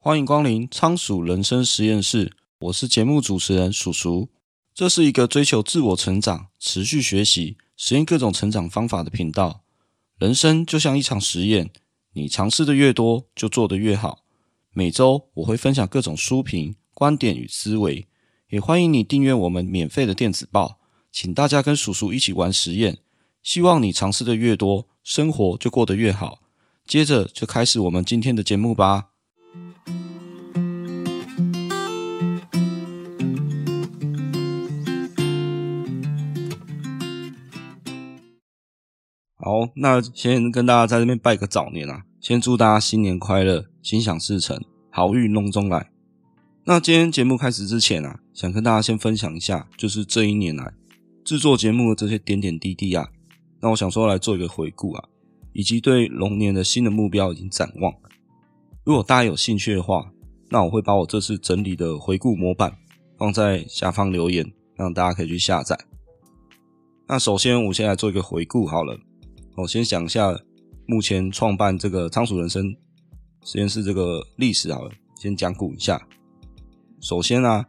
欢迎光临仓鼠人生实验室，我是节目主持人鼠鼠。这是一个追求自我成长、持续学习、实验各种成长方法的频道。人生就像一场实验，你尝试的越多，就做得越好。每周我会分享各种书评、观点与思维，也欢迎你订阅我们免费的电子报。请大家跟鼠鼠一起玩实验，希望你尝试的越多，生活就过得越好。接着就开始我们今天的节目吧。好，那先跟大家在这边拜个早年啊，先祝大家新年快乐，心想事成，好运隆中来。那今天节目开始之前啊，想跟大家先分享一下，就是这一年来制作节目的这些点点滴滴啊。那我想说来做一个回顾啊，以及对龙年的新的目标已经展望。如果大家有兴趣的话，那我会把我这次整理的回顾模板放在下方留言，让大家可以去下载。那首先我先来做一个回顾好了。我先讲一下目前创办这个仓鼠人生实验室这个历史好了，先讲古一下。首先啊，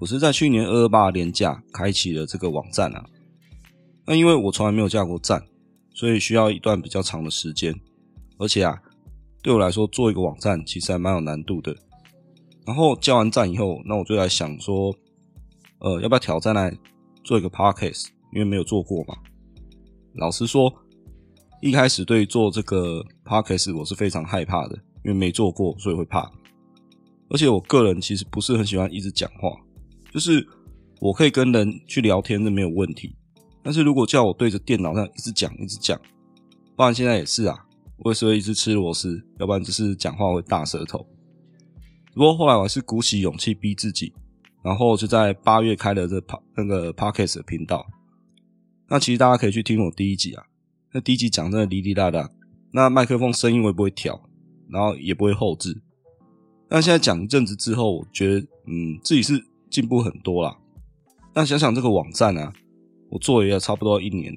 我是在去年二二八连假开启了这个网站啊。那因为我从来没有架过站，所以需要一段比较长的时间。而且啊，对我来说做一个网站其实还蛮有难度的。然后架完站以后，那我就来想说，呃，要不要挑战来做一个 podcast？因为没有做过嘛。老实说。一开始对做这个 podcast 我是非常害怕的，因为没做过，所以会怕。而且我个人其实不是很喜欢一直讲话，就是我可以跟人去聊天，是没有问题。但是如果叫我对着电脑上一直讲、一直讲，不然现在也是啊，我也是会一直吃螺丝，要不然就是讲话会大舌头。不过后来我还是鼓起勇气逼自己，然后就在八月开了这 pa 那个 podcast 的频道。那其实大家可以去听我第一集啊。那第一集讲真的哩哩啦啦，那麦克风声音我也不会调，然后也不会后制。但现在讲一阵子之后，我觉得嗯自己是进步很多啦。那想想这个网站啊，我做了也差不多一年，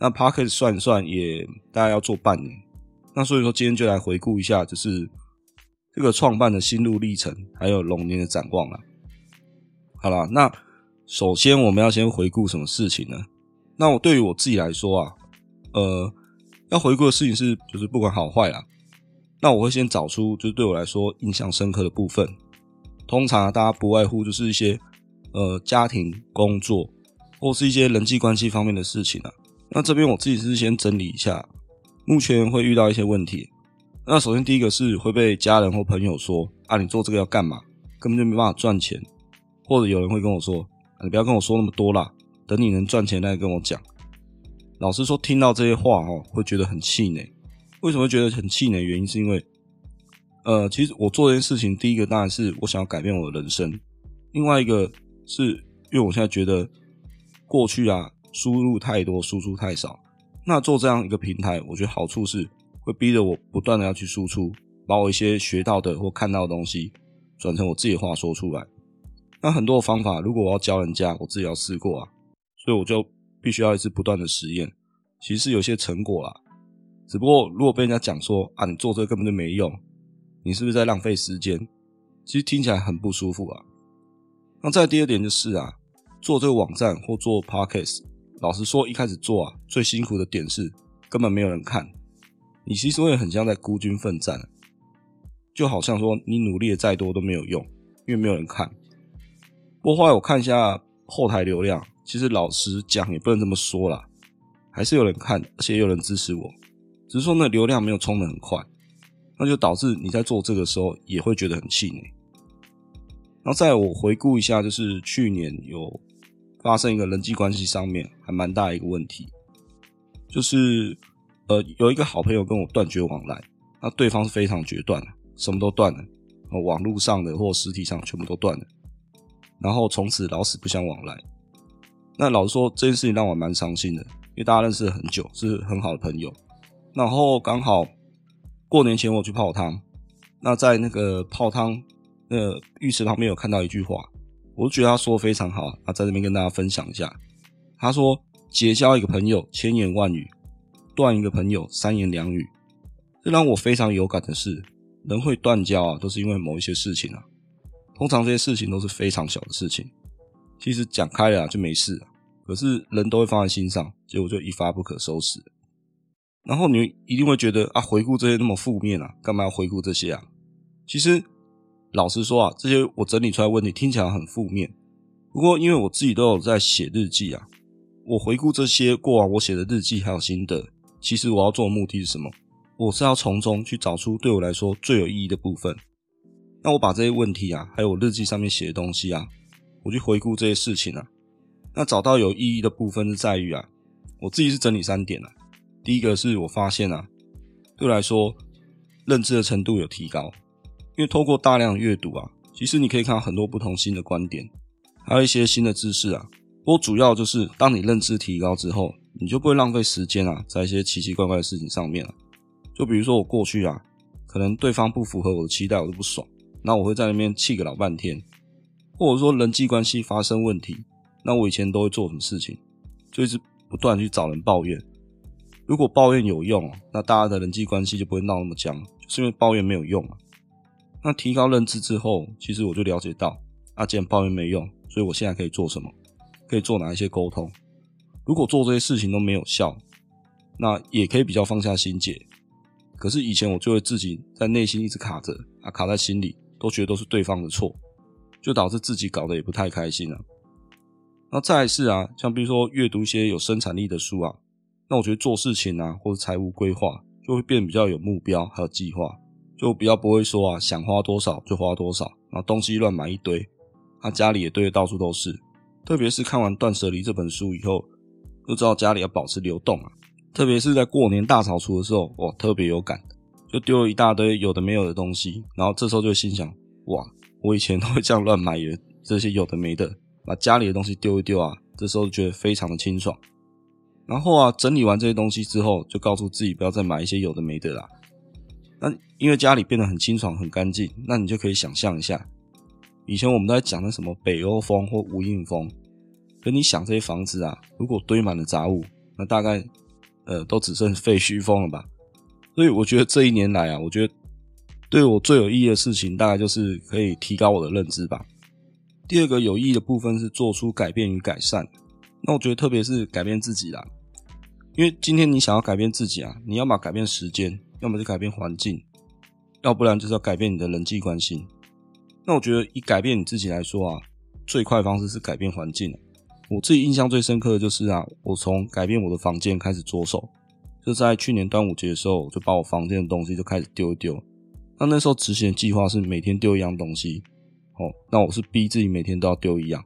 那 Podcast 算一算也大概要做半年。那所以说今天就来回顾一下，就是这个创办的心路历程，还有龙年的展望啦。好啦，那首先我们要先回顾什么事情呢？那我对于我自己来说啊。呃，要回顾的事情是，就是不管好坏啦，那我会先找出，就是对我来说印象深刻的部分。通常，大家不外乎就是一些呃家庭、工作，或是一些人际关系方面的事情啊。那这边我自己是先整理一下，目前会遇到一些问题。那首先第一个是会被家人或朋友说啊，你做这个要干嘛？根本就没办法赚钱。或者有人会跟我说，你不要跟我说那么多啦，等你能赚钱再跟我讲。老实说，听到这些话哦，会觉得很气馁。为什么会觉得很气馁？原因是因为，呃，其实我做这件事情，第一个当然是我想要改变我的人生，另外一个是因为我现在觉得过去啊，输入太多，输出太少。那做这样一个平台，我觉得好处是会逼着我不断的要去输出，把我一些学到的或看到的东西转成我自己的话说出来。那很多的方法，如果我要教人家，我自己要试过啊，所以我就。必须要一直不断的实验，其实有些成果啦。只不过如果被人家讲说啊，你做这个根本就没用，你是不是在浪费时间？其实听起来很不舒服啊。那再第二点就是啊，做这个网站或做 podcast，老实说一开始做啊，最辛苦的点是根本没有人看，你其实会很像在孤军奋战，就好像说你努力的再多都没有用，因为没有人看。不过后来我看一下后台流量。其实老实讲，也不能这么说啦，还是有人看，而且有人支持我，只是说那流量没有冲得很快，那就导致你在做这个时候也会觉得很气馁。然后再我回顾一下，就是去年有发生一个人际关系上面还蛮大一个问题，就是呃有一个好朋友跟我断绝往来，那对方是非常决断的，什么都断了，网络上的或实体上全部都断了，然后从此老死不相往来。那老实说，这件事情让我蛮伤心的，因为大家认识了很久，是很好的朋友。然后刚好过年前我去泡汤，那在那个泡汤那浴池旁边有看到一句话，我就觉得他说的非常好，那在这边跟大家分享一下。他说：“结交一个朋友，千言万语；断一个朋友，三言两语。”这让我非常有感的是，人会断交啊，都是因为某一些事情啊。通常这些事情都是非常小的事情，其实讲开了，就没事了。可是人都会放在心上，结果就一发不可收拾。然后你一定会觉得啊，回顾这些那么负面啊，干嘛要回顾这些啊？其实老实说啊，这些我整理出来问题听起来很负面。不过因为我自己都有在写日记啊，我回顾这些过往我写的日记还有心得，其实我要做的目的是什么？我是要从中去找出对我来说最有意义的部分。那我把这些问题啊，还有我日记上面写的东西啊，我去回顾这些事情啊，那找到有意义的部分是在于啊，我自己是整理三点啊。第一个是我发现啊，对我来说认知的程度有提高，因为透过大量阅读啊，其实你可以看到很多不同新的观点，还有一些新的知识啊。不过主要就是当你认知提高之后，你就不会浪费时间啊，在一些奇奇怪怪的事情上面了。就比如说我过去啊，可能对方不符合我的期待，我都不爽，那我会在那边气个老半天，或者说人际关系发生问题，那我以前都会做什么事情，就一直不断去找人抱怨。如果抱怨有用，那大家的人际关系就不会闹那么僵，就是因为抱怨没有用啊。那提高认知之后，其实我就了解到，啊，既然抱怨没用，所以我现在可以做什么？可以做哪一些沟通？如果做这些事情都没有效，那也可以比较放下心结。可是以前我就会自己在内心一直卡着啊，卡在心里，都觉得都是对方的错，就导致自己搞得也不太开心啊。那再来是啊，像比如说阅读一些有生产力的书啊，那我觉得做事情啊或者财务规划就会变得比较有目标，还有计划，就比较不会说啊想花多少就花多少，然后东西乱买一堆，啊家里也堆得到处都是。特别是看完《断舍离》这本书以后，就知道家里要保持流动啊。特别是在过年大扫除的时候，哇，特别有感，就丢了一大堆有的没有的东西，然后这时候就心想，哇，我以前都会这样乱买的这些有的没的，把家里的东西丢一丢啊，这时候就觉得非常的清爽。然后啊，整理完这些东西之后，就告诉自己不要再买一些有的没的啦。那因为家里变得很清爽很干净，那你就可以想象一下，以前我们都在讲的什么北欧风或无印风，可你想这些房子啊，如果堆满了杂物，那大概。呃，都只剩废墟风了吧？所以我觉得这一年来啊，我觉得对我最有意义的事情，大概就是可以提高我的认知吧。第二个有意义的部分是做出改变与改善。那我觉得特别是改变自己啦，因为今天你想要改变自己啊，你要么改变时间，要么就改变环境，要不然就是要改变你的人际关系。那我觉得以改变你自己来说啊，最快的方式是改变环境。我自己印象最深刻的就是啊，我从改变我的房间开始着手，就在去年端午节的时候，就把我房间的东西就开始丢一丢。那那时候执行的计划是每天丢一样东西，哦，那我是逼自己每天都要丢一样。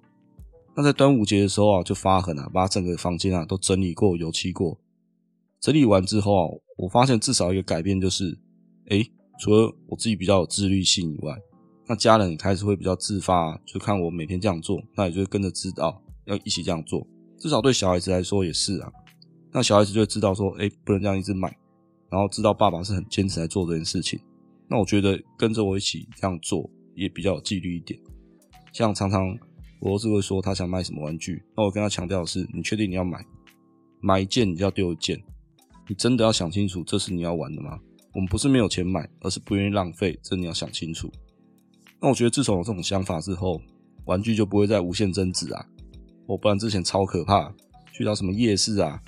那在端午节的时候啊，就发狠啊，把整个房间啊都整理过、油漆过。整理完之后啊，我发现至少一个改变就是，诶，除了我自己比较有自律性以外，那家人也开始会比较自发，就看我每天这样做，那也就会跟着知道。要一起这样做，至少对小孩子来说也是啊。那小孩子就会知道说，哎，不能这样一直买，然后知道爸爸是很坚持来做这件事情。那我觉得跟着我一起这样做也比较有纪律一点。像常常我儿子会说他想买什么玩具，那我跟他强调的是，你确定你要买？买一件你就要丢一件，你真的要想清楚这是你要玩的吗？我们不是没有钱买，而是不愿意浪费，这你要想清楚。那我觉得自从有这种想法之后，玩具就不会再无限增值啊。我不然之前超可怕，去到什么夜市啊，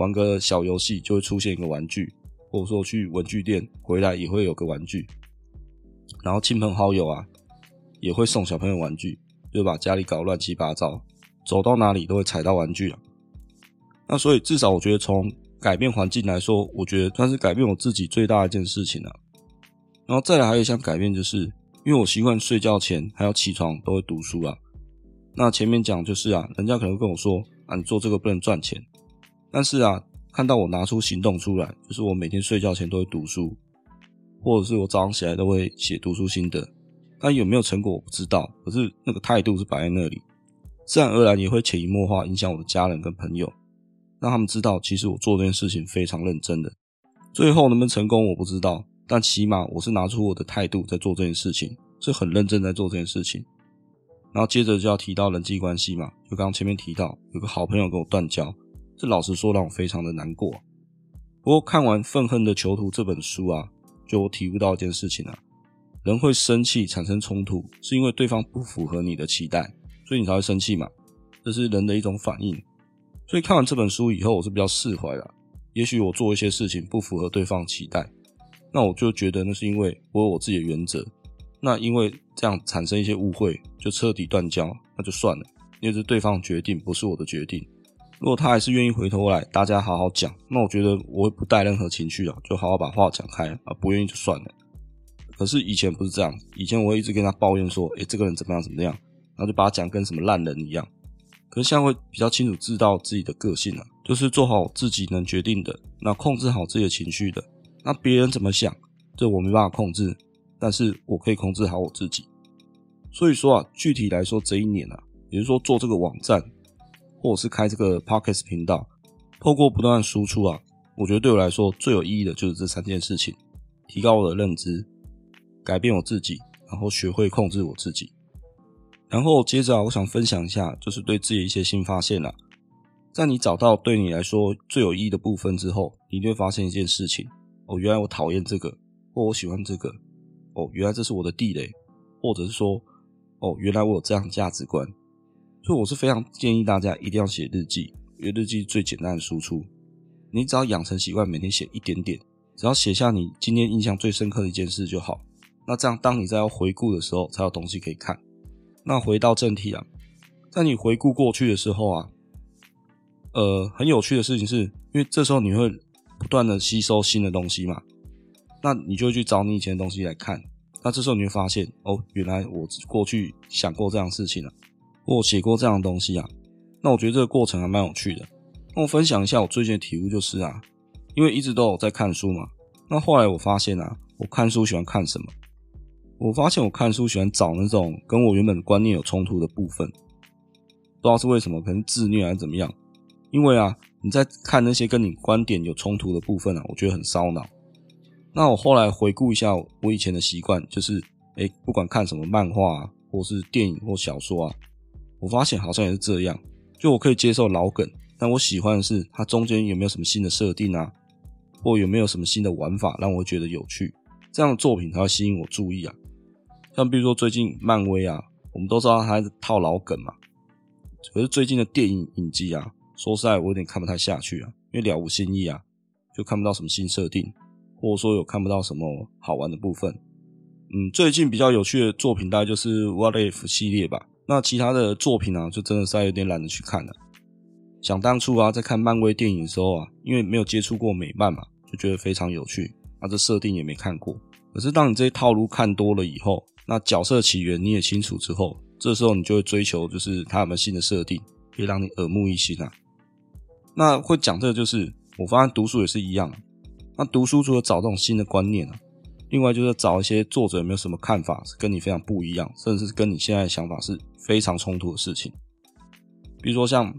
玩个小游戏就会出现一个玩具，或者说去文具店回来也会有个玩具，然后亲朋好友啊也会送小朋友玩具，就把家里搞乱七八糟，走到哪里都会踩到玩具啊。那所以至少我觉得从改变环境来说，我觉得算是改变我自己最大的一件事情了。然后再来还有一项改变就是，因为我习惯睡觉前还要起床都会读书啊。那前面讲就是啊，人家可能跟我说啊，你做这个不能赚钱，但是啊，看到我拿出行动出来，就是我每天睡觉前都会读书，或者是我早上起来都会写读书心得。但有没有成果我不知道，可是那个态度是摆在那里，自然而然也会潜移默化影响我的家人跟朋友，让他们知道其实我做这件事情非常认真的。最后能不能成功我不知道，但起码我是拿出我的态度在做这件事情，是很认真在做这件事情。然后接着就要提到人际关系嘛，就刚刚前面提到有个好朋友跟我断交，这老实说让我非常的难过。不过看完《愤恨的囚徒》这本书啊，就我体悟到一件事情啊，人会生气产生冲突，是因为对方不符合你的期待，所以你才会生气嘛，这是人的一种反应。所以看完这本书以后，我是比较释怀了。也许我做一些事情不符合对方期待，那我就觉得那是因为我有我自己的原则。那因为这样产生一些误会，就彻底断交，那就算了，因为是对方决定，不是我的决定。如果他还是愿意回头来，大家好好讲，那我觉得我会不带任何情绪啊，就好好把话讲开啊，不愿意就算了。可是以前不是这样，以前我会一直跟他抱怨说，诶，这个人怎么样怎么样，然后就把他讲跟什么烂人一样。可是现在会比较清楚知道自己的个性了，就是做好自己能决定的，那控制好自己的情绪的。那别人怎么想，这我没办法控制。但是我可以控制好我自己，所以说啊，具体来说这一年啊，也就是说做这个网站，或者是开这个 Podcast 频道，透过不断输出啊，我觉得对我来说最有意义的就是这三件事情：提高我的认知，改变我自己，然后学会控制我自己。然后接着啊，我想分享一下，就是对自己一些新发现啊，在你找到对你来说最有意义的部分之后，你就会发现一件事情：哦，原来我讨厌这个，或我喜欢这个。哦，原来这是我的地雷，或者是说，哦，原来我有这样的价值观，所以我是非常建议大家一定要写日记，因为日记最简单的输出。你只要养成习惯，每天写一点点，只要写下你今天印象最深刻的一件事就好。那这样，当你在要回顾的时候，才有东西可以看。那回到正题啊，在你回顾过去的时候啊，呃，很有趣的事情是，因为这时候你会不断的吸收新的东西嘛。那你就会去找你以前的东西来看，那这时候你会发现，哦，原来我过去想过这样的事情啊，或写过这样的东西啊。那我觉得这个过程还蛮有趣的。那我分享一下我最近的体悟就是啊，因为一直都有在看书嘛。那后来我发现啊，我看书喜欢看什么？我发现我看书喜欢找那种跟我原本观念有冲突的部分，不知道是为什么，可能自虐还是怎么样。因为啊，你在看那些跟你观点有冲突的部分啊，我觉得很烧脑。那我后来回顾一下我以前的习惯，就是，诶，不管看什么漫画啊，或是电影或小说啊，我发现好像也是这样。就我可以接受老梗，但我喜欢的是它中间有没有什么新的设定啊，或有没有什么新的玩法让我觉得有趣，这样的作品才会吸引我注意啊。像比如说最近漫威啊，我们都知道它套老梗嘛，可是最近的电影影集啊，说实在我有点看不太下去啊，因为了无新意啊，就看不到什么新设定。或者说有看不到什么好玩的部分，嗯，最近比较有趣的作品大概就是《What If》系列吧。那其他的作品啊，就真的是有点懒得去看了。想当初啊，在看漫威电影的时候啊，因为没有接触过美漫嘛，就觉得非常有趣。那这设定也没看过。可是当你这些套路看多了以后，那角色起源你也清楚之后，这时候你就会追求，就是他有没有新的设定，可以让你耳目一新啊。那会讲这个，就是我发现读书也是一样。那读书除了找这种新的观念啊，另外就是找一些作者有没有什么看法是跟你非常不一样，甚至是跟你现在的想法是非常冲突的事情。比如说像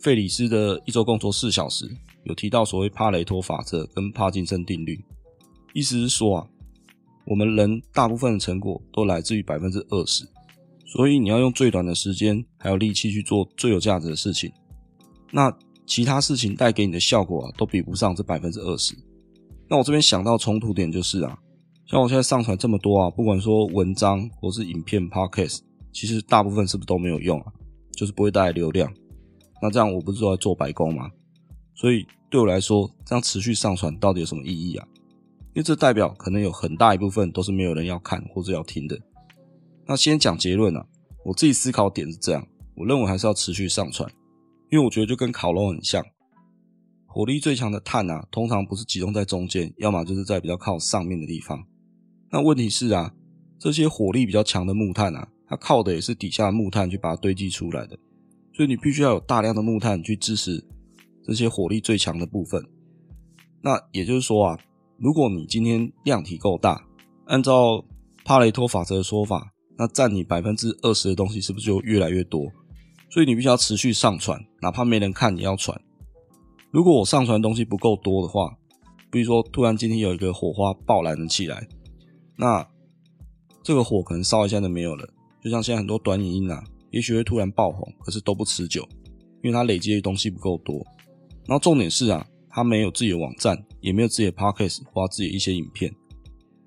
费里斯的一周工作四小时，有提到所谓帕雷托法则跟帕金森定律，意思是说啊，我们人大部分的成果都来自于百分之二十，所以你要用最短的时间还有力气去做最有价值的事情，那其他事情带给你的效果啊，都比不上这百分之二十。那我这边想到冲突点就是啊，像我现在上传这么多啊，不管说文章或是影片、Podcast，其实大部分是不是都没有用啊？就是不会带来流量。那这样我不是都在做白工吗？所以对我来说，这样持续上传到底有什么意义啊？因为这代表可能有很大一部分都是没有人要看或者要听的。那先讲结论啊，我自己思考点是这样，我认为还是要持续上传，因为我觉得就跟烤肉很像。火力最强的碳啊，通常不是集中在中间，要么就是在比较靠上面的地方。那问题是啊，这些火力比较强的木炭啊，它靠的也是底下的木炭去把它堆积出来的，所以你必须要有大量的木炭去支持这些火力最强的部分。那也就是说啊，如果你今天量体够大，按照帕雷托法则的说法，那占你百分之二十的东西是不是就越来越多？所以你必须要持续上传，哪怕没人看，你要传。如果我上传的东西不够多的话，比如说突然今天有一个火花爆燃了起来，那这个火可能烧一下就没有了。就像现在很多短影音啊，也许会突然爆红，可是都不持久，因为它累积的东西不够多。然后重点是啊，它没有自己的网站，也没有自己的 podcast 或自己的一些影片。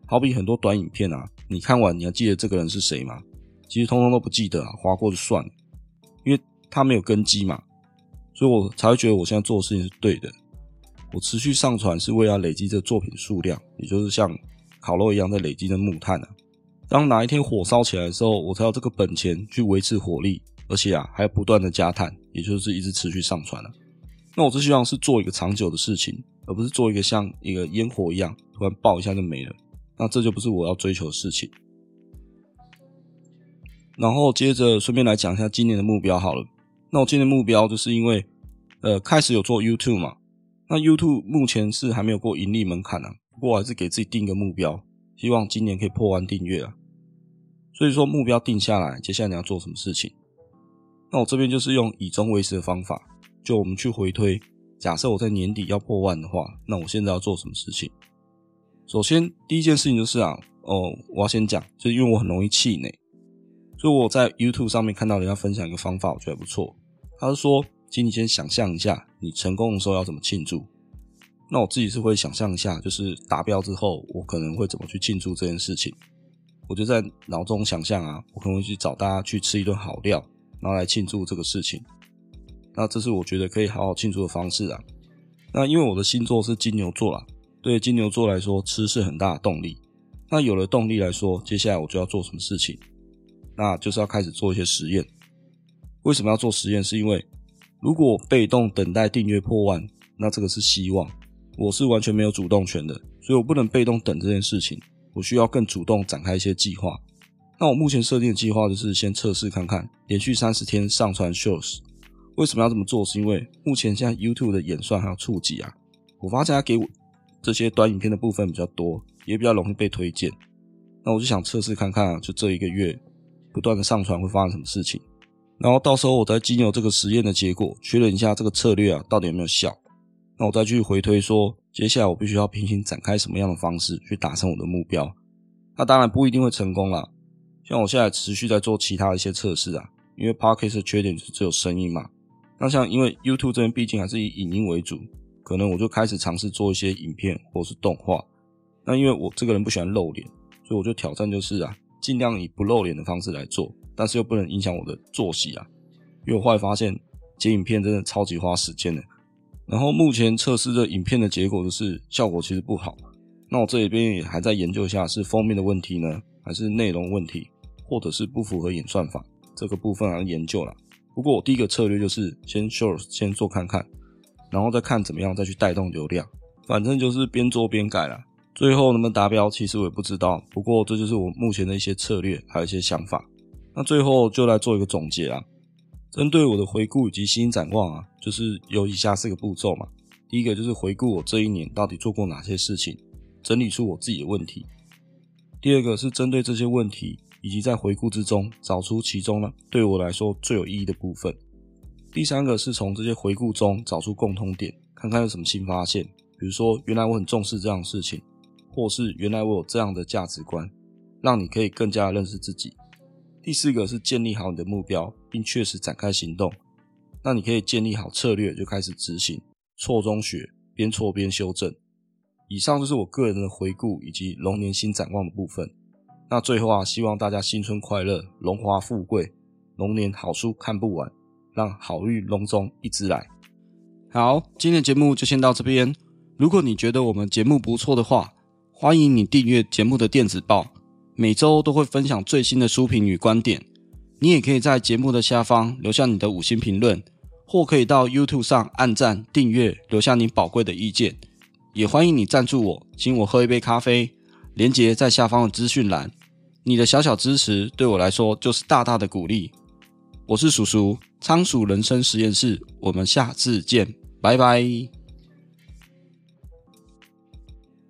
好比很多短影片啊，你看完你还记得这个人是谁吗？其实通通都不记得啊，划过就算了，因为他没有根基嘛，所以我才会觉得我现在做的事情是对的。我持续上传是为了累积这作品数量，也就是像烤肉一样在累积的木炭啊。当哪一天火烧起来的时候，我才有这个本钱去维持火力，而且啊还要不断的加炭，也就是一直持续上传了啊。那我只希望是做一个长久的事情，而不是做一个像一个烟火一样突然爆一下就没了。那这就不是我要追求的事情。然后接着顺便来讲一下今年的目标好了。那我今年目标就是因为呃开始有做 YouTube 嘛，那 YouTube 目前是还没有过盈利门槛啊，不过我还是给自己定一个目标，希望今年可以破万订阅啊。所以说目标定下来，接下来你要做什么事情？那我这边就是用以终为始的方法，就我们去回推，假设我在年底要破万的话，那我现在要做什么事情？首先第一件事情就是啊，哦，我要先讲，就是因为我很容易气馁。所以我在 YouTube 上面看到人家分享一个方法，我觉得还不错。他是说，请你先想象一下，你成功的时候要怎么庆祝。那我自己是会想象一下，就是达标之后，我可能会怎么去庆祝这件事情。我就在脑中想象啊，我可能会去找大家去吃一顿好料，然后来庆祝这个事情。那这是我觉得可以好好庆祝的方式啊。那因为我的星座是金牛座啦，对金牛座来说，吃是很大的动力。那有了动力来说，接下来我就要做什么事情？那就是要开始做一些实验。为什么要做实验？是因为如果被动等待订阅破万，那这个是希望，我是完全没有主动权的，所以我不能被动等这件事情，我需要更主动展开一些计划。那我目前设定的计划就是先测试看看，连续三十天上传 Shorts。为什么要这么做？是因为目前现在 YouTube 的演算还有触及啊，我发现它给我这些短影片的部分比较多，也比较容易被推荐。那我就想测试看看，就这一个月。不断的上传会发生什么事情？然后到时候我再经由这个实验的结果，确认一下这个策略啊到底有没有效。那我再去回推说，接下来我必须要平行展开什么样的方式去达成我的目标。那当然不一定会成功啦。像我现在持续在做其他的一些测试啊，因为 Podcast 的缺点就是只有声音嘛。那像因为 YouTube 这边毕竟还是以影音为主，可能我就开始尝试做一些影片或是动画。那因为我这个人不喜欢露脸，所以我就挑战就是啊。尽量以不露脸的方式来做，但是又不能影响我的作息啊。因为我后来发现剪影片真的超级花时间的。然后目前测试这影片的结果就是效果其实不好。那我这里边也还在研究一下是封面的问题呢，还是内容问题，或者是不符合演算法这个部分还研究啦。不过我第一个策略就是先 short 先做看看，然后再看怎么样再去带动流量，反正就是边做边改啦。最后能不能达标，其实我也不知道。不过这就是我目前的一些策略，还有一些想法。那最后就来做一个总结啊。针对我的回顾以及新展望啊，就是有以下四个步骤嘛。第一个就是回顾我这一年到底做过哪些事情，整理出我自己的问题。第二个是针对这些问题，以及在回顾之中找出其中呢对我来说最有意义的部分。第三个是从这些回顾中找出共通点，看看有什么新发现。比如说，原来我很重视这样的事情。或是原来我有这样的价值观，让你可以更加认识自己。第四个是建立好你的目标，并确实展开行动。那你可以建立好策略，就开始执行，错中学，边错边修正。以上就是我个人的回顾以及龙年新展望的部分。那最后啊，希望大家新春快乐，荣华富贵，龙年好书看不完，让好运龙中一直来。好，今天的节目就先到这边。如果你觉得我们节目不错的话，欢迎你订阅节目的电子报，每周都会分享最新的书评与观点。你也可以在节目的下方留下你的五星评论，或可以到 YouTube 上按赞、订阅，留下你宝贵的意见。也欢迎你赞助我，请我喝一杯咖啡，连结在下方的资讯栏。你的小小支持对我来说就是大大的鼓励。我是叔叔，仓鼠人生实验室，我们下次见，拜拜。